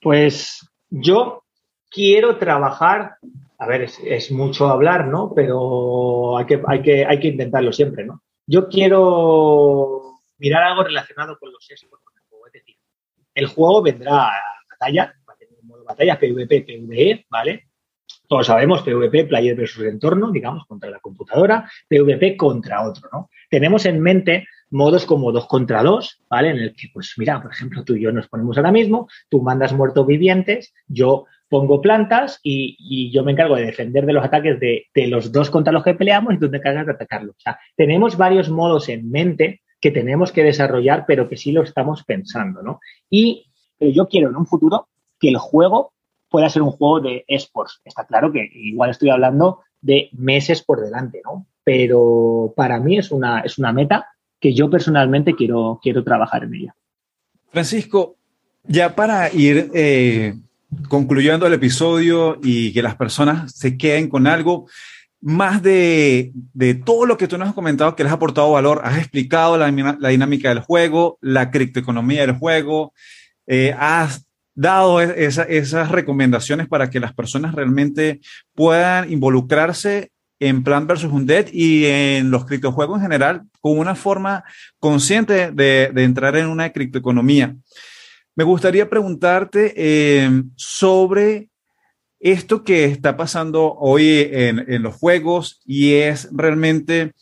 Pues yo quiero trabajar, a ver, es, mucho hablar, ¿no? Pero hay que, hay, que, hay que intentarlo siempre, ¿no? Yo quiero mirar algo relacionado con los esports con el juego. Es decir, el juego vendrá a batalla, va a tener un modo batalla, PvP, PvE, ¿vale? Todos sabemos PvP, player versus entorno, digamos, contra la computadora, PvP contra otro, ¿no? Tenemos en mente modos como dos contra dos, ¿vale? En el que, pues mira, por ejemplo, tú y yo nos ponemos ahora mismo, tú mandas muertos vivientes, yo pongo plantas y, yo me encargo de defender de los ataques de, los dos contra los que peleamos y tú te encargas de atacarlos. O sea, tenemos varios modos en mente que tenemos que desarrollar, pero que sí lo estamos pensando, ¿no? Y yo quiero en un futuro que el juego pueda ser un juego de esports. Está claro que igual estoy hablando de meses por delante, ¿no? Pero para mí es una, es una meta que yo personalmente quiero, quiero trabajar en ella. Francisco, ya para ir eh, concluyendo el episodio y que las personas se queden con algo, más de, todo lo que tú nos has comentado, que les ha aportado valor, has explicado la, dinámica del juego, la criptoeconomía del juego, eh, has dado esas recomendaciones para que las personas realmente puedan involucrarse en Plan versus Undead y en los criptojuegos en general con una forma consciente de, entrar en una criptoeconomía. Me gustaría preguntarte eh, sobre esto que está pasando hoy en, los juegos y es realmente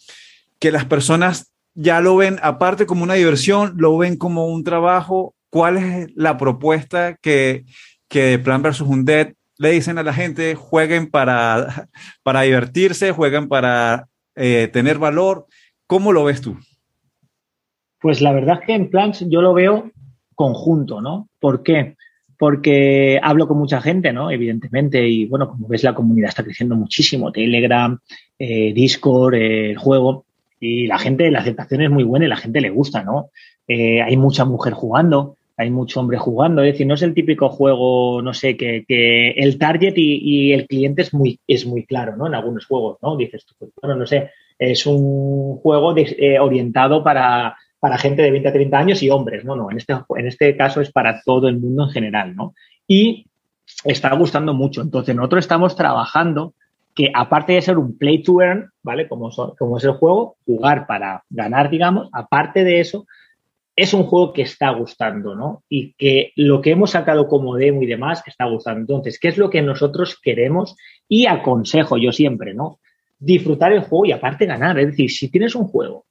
que las personas ya lo ven aparte como una diversión, lo ven como un trabajo. ¿Cuál es la propuesta que, que Plan versus Undead le dicen a la gente, jueguen para, para divertirse, jueguen para eh, tener valor. ¿Cómo lo ves tú? Pues la verdad es que en Plants yo lo veo conjunto, ¿no? ¿Por qué? Porque hablo con mucha gente, ¿no? Evidentemente, y bueno, como ves, la comunidad está creciendo muchísimo. Telegram, eh, Discord, eh, el juego, y la gente, la aceptación es muy buena y la gente le gusta, ¿no? hay mucha mujer jugando hay mucho hombre jugando. Es decir, no es el típico juego, no sé, que, el target y, el cliente es muy, es muy claro, ¿no? En algunos juegos, ¿no? Dices tú, pues, bueno, no sé, es un juego eh, orientado para, para gente de 20 a 30 años y hombres, no, no, en este, en este caso es para todo el mundo en general, ¿no? Y está gustando mucho. Entonces, nosotros estamos trabajando que aparte de ser un play to earn, ¿vale? Como, como es el juego, jugar para ganar, digamos, aparte de eso, es un juego que está gustando, ¿no? Y que lo que hemos sacado como demo y demás está gustando. Entonces, ¿qué es lo que nosotros queremos? Y aconsejo yo siempre, ¿no? Disfrutar el juego y aparte ganar. Es decir, si tienes un juego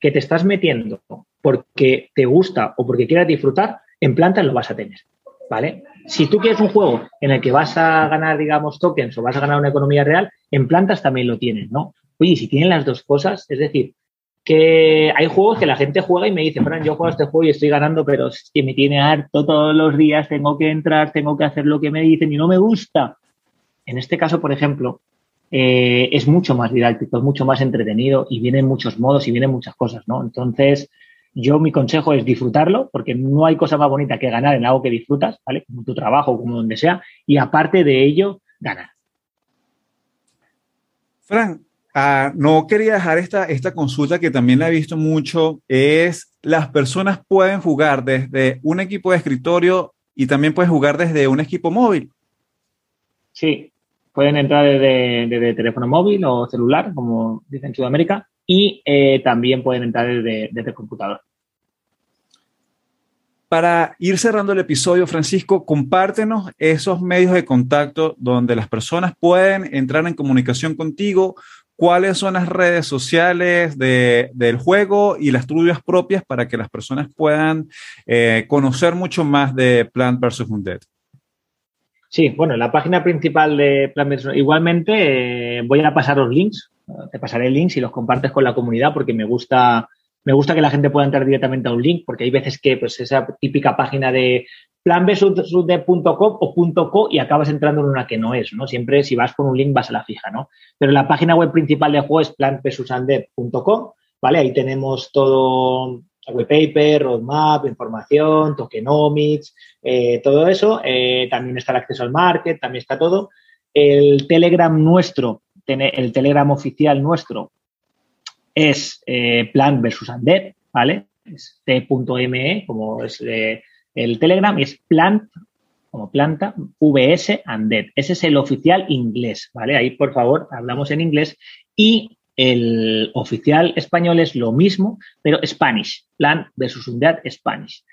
que te estás metiendo porque te gusta o porque quieras disfrutar, en planta lo vas a tener, ¿vale? Si tú quieres un juego en el que vas a ganar, digamos, tokens o vas a ganar una economía real, en plantas también lo tienes, ¿no? Oye, si tienen las dos cosas, es decir, que hay juegos que la gente juega y me dice, Fran, yo juego este juego y estoy ganando, pero es que me tiene harto todos los días, tengo que entrar, tengo que hacer lo que me dicen y no me gusta. En este caso, por ejemplo, eh, es mucho más didáctico, es mucho más entretenido y vienen muchos modos y vienen muchas cosas, ¿no? Entonces, yo mi consejo es disfrutarlo, porque no hay cosa más bonita que ganar en algo que disfrutas, ¿vale? Como tu trabajo, como donde sea, y aparte de ello, ganar. Fran, Ah, no quería dejar esta, esta consulta que también la he visto mucho, es las personas pueden jugar desde un equipo de escritorio y también pueden jugar desde un equipo móvil. Sí, pueden entrar desde, teléfono móvil o celular, como dicen en Sudamérica, y eh, también pueden entrar desde, desde computador. Para ir cerrando el episodio, Francisco, compártenos esos medios de contacto donde las personas pueden entrar en comunicación contigo, cuáles son las redes sociales del juego y las tuyas propias para que las personas puedan eh, conocer mucho más de Plant vs. Undead. Sí, bueno, la página principal de Plant vs. Igualmente eh, voy a pasar los links, te pasaré links y los compartes con la comunidad porque me gusta me gusta que la gente pueda entrar directamente a un link, porque hay veces que pues esa típica página de planbsud.com o .co y acabas entrando en una que no es, ¿no? Siempre si vas por un link vas a la fija, ¿no? Pero la página web principal del juego es planbsusandead.com, ¿vale? Ahí tenemos todo web paper, roadmap, información, tokenomics, eh, todo eso. Eh, también está el acceso al market, también está todo. El Telegram nuestro, el Telegram oficial nuestro es eh, Plan versus Undead, ¿vale? Es t.me, como es eh, el Telegram y es plant, como planta, VS Undead. Ese es el oficial inglés, ¿vale? Ahí, por favor, hablamos en inglés. Y el oficial español es lo mismo, pero Spanish, Plan versus Undead Spanish.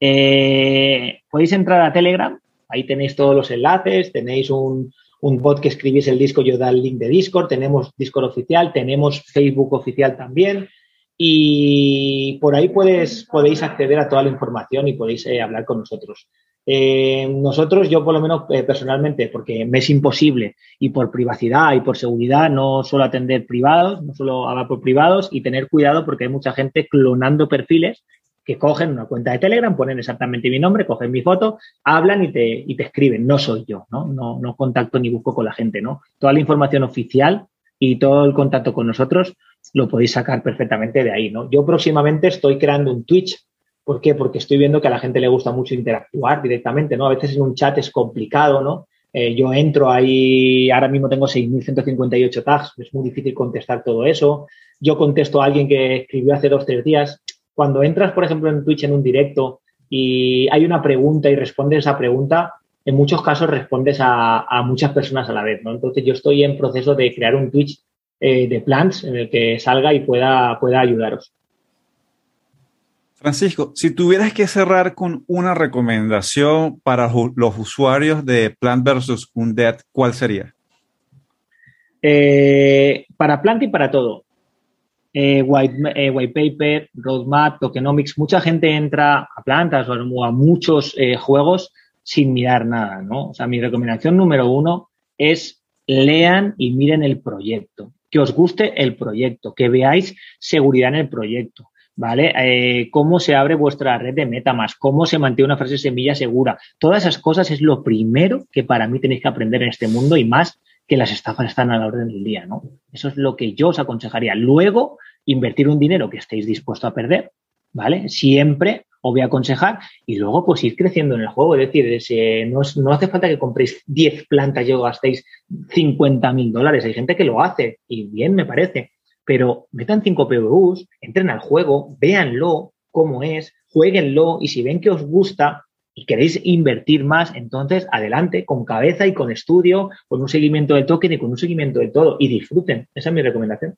Eh, podéis entrar a Telegram, ahí tenéis todos los enlaces, tenéis un, un bot que escribís el disco, yo da el link de Discord, tenemos Discord oficial, tenemos Facebook oficial también, y por ahí puedes, podéis acceder a toda la información y podéis eh, hablar con nosotros. Eh, nosotros, yo por lo menos eh, personalmente, porque me es imposible y por privacidad y por seguridad, no suelo atender privados, no suelo hablar por privados y tener cuidado porque hay mucha gente clonando perfiles que cogen una cuenta de Telegram, ponen exactamente mi nombre, cogen mi foto, hablan y te, y te escriben. No soy yo, ¿no? ¿no? No contacto ni busco con la gente, ¿no? Toda la información oficial y todo el contacto con nosotros lo podéis sacar perfectamente de ahí, ¿no? Yo próximamente estoy creando un Twitch. ¿Por qué? Porque estoy viendo que a la gente le gusta mucho interactuar directamente, ¿no? A veces en un chat es complicado, ¿no? Eh, yo entro ahí, ahora mismo tengo 6.158 tags, es muy difícil contestar todo eso. Yo contesto a alguien que escribió hace dos, tres días. Cuando entras, por ejemplo, en Twitch en un directo y hay una pregunta y respondes esa pregunta, en muchos casos respondes a, muchas personas a la vez, ¿no? Entonces yo estoy en proceso de crear un Twitch eh, de plans en el que salga y pueda, pueda ayudaros. Francisco, si tuvieras que cerrar con una recomendación para los usuarios de Plant versus Undead, ¿cuál sería? Eh, para Plant y para todo. Eh, white, white, paper, roadmap, tokenomics, mucha gente entra a plantas o a muchos juegos sin mirar nada, ¿no? O sea, mi recomendación número uno es lean y miren el proyecto, que os guste el proyecto, que veáis seguridad en el proyecto, ¿vale? Eh, cómo se abre vuestra red de MetaMask, cómo se mantiene una frase semilla segura. Todas esas cosas es lo primero que para mí tenéis que aprender en este mundo y más que las estafas están a la orden del día, ¿no? Eso es lo que yo os aconsejaría. Luego, invertir un dinero que estéis dispuesto a perder, ¿vale? Siempre os voy a aconsejar y luego pues ir creciendo en el juego. Es decir, no, hace falta que compréis 10 plantas y os gastéis 50 mil dólares. Hay gente que lo hace y bien me parece. Pero metan 5 PVUs, entren al juego, véanlo cómo es, jueguenlo y si ven que os gusta, y queréis invertir más, entonces adelante, con cabeza y con estudio, con un seguimiento de token y con un seguimiento de todo y disfruten. Esa es mi recomendación.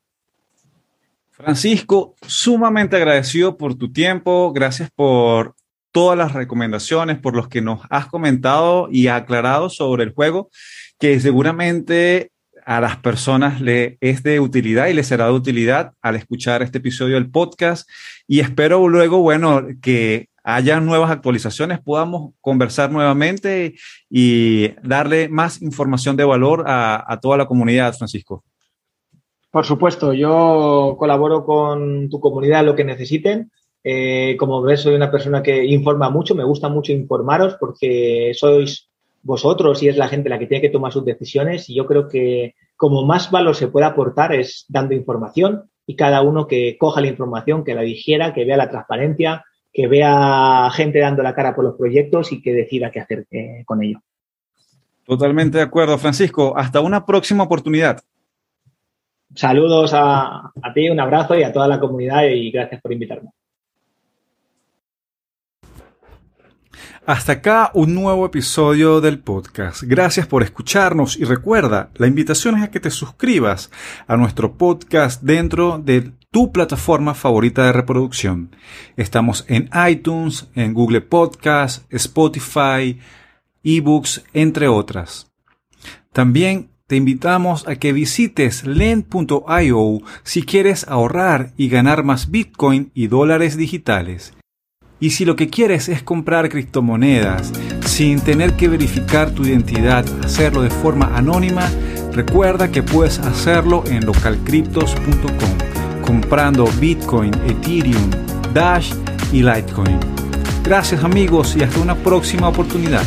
Francisco, sumamente agradecido por tu tiempo, gracias por todas las recomendaciones, por los que nos has comentado y aclarado sobre el juego, que seguramente a las personas le es de utilidad y les será de utilidad al escuchar este episodio del podcast. Y espero luego, bueno, que haya nuevas actualizaciones, podamos conversar nuevamente y darle más información de valor a, toda la comunidad, Francisco. Por supuesto, yo colaboro con tu comunidad lo que necesiten. Eh, como ves, soy una persona que informa mucho, me gusta mucho informaros porque sois vosotros y es la gente la que tiene que tomar sus decisiones y yo creo que como más valor se puede aportar es dando información y cada uno que coja la información, que la digiera, que vea la transparencia, que vea gente dando la cara por los proyectos y que decida qué hacer eh, con ello. Totalmente de acuerdo, Francisco. Hasta una próxima oportunidad. Saludos a, a ti, un abrazo y a toda la comunidad y gracias por invitarme. Hasta acá un nuevo episodio del podcast. Gracias por escucharnos y recuerda, la invitación es a que te suscribas a nuestro podcast dentro de tu plataforma favorita de reproducción. Estamos en iTunes, en Google Podcast, Spotify, eBooks, entre otras. También te invitamos a que visites lend.io si quieres ahorrar y ganar más Bitcoin y dólares digitales. Y si lo que quieres es comprar criptomonedas sin tener que verificar tu identidad, hacerlo de forma anónima, recuerda que puedes hacerlo en localcryptos.com, comprando Bitcoin, Ethereum, Dash y Litecoin. Gracias amigos y hasta una próxima oportunidad.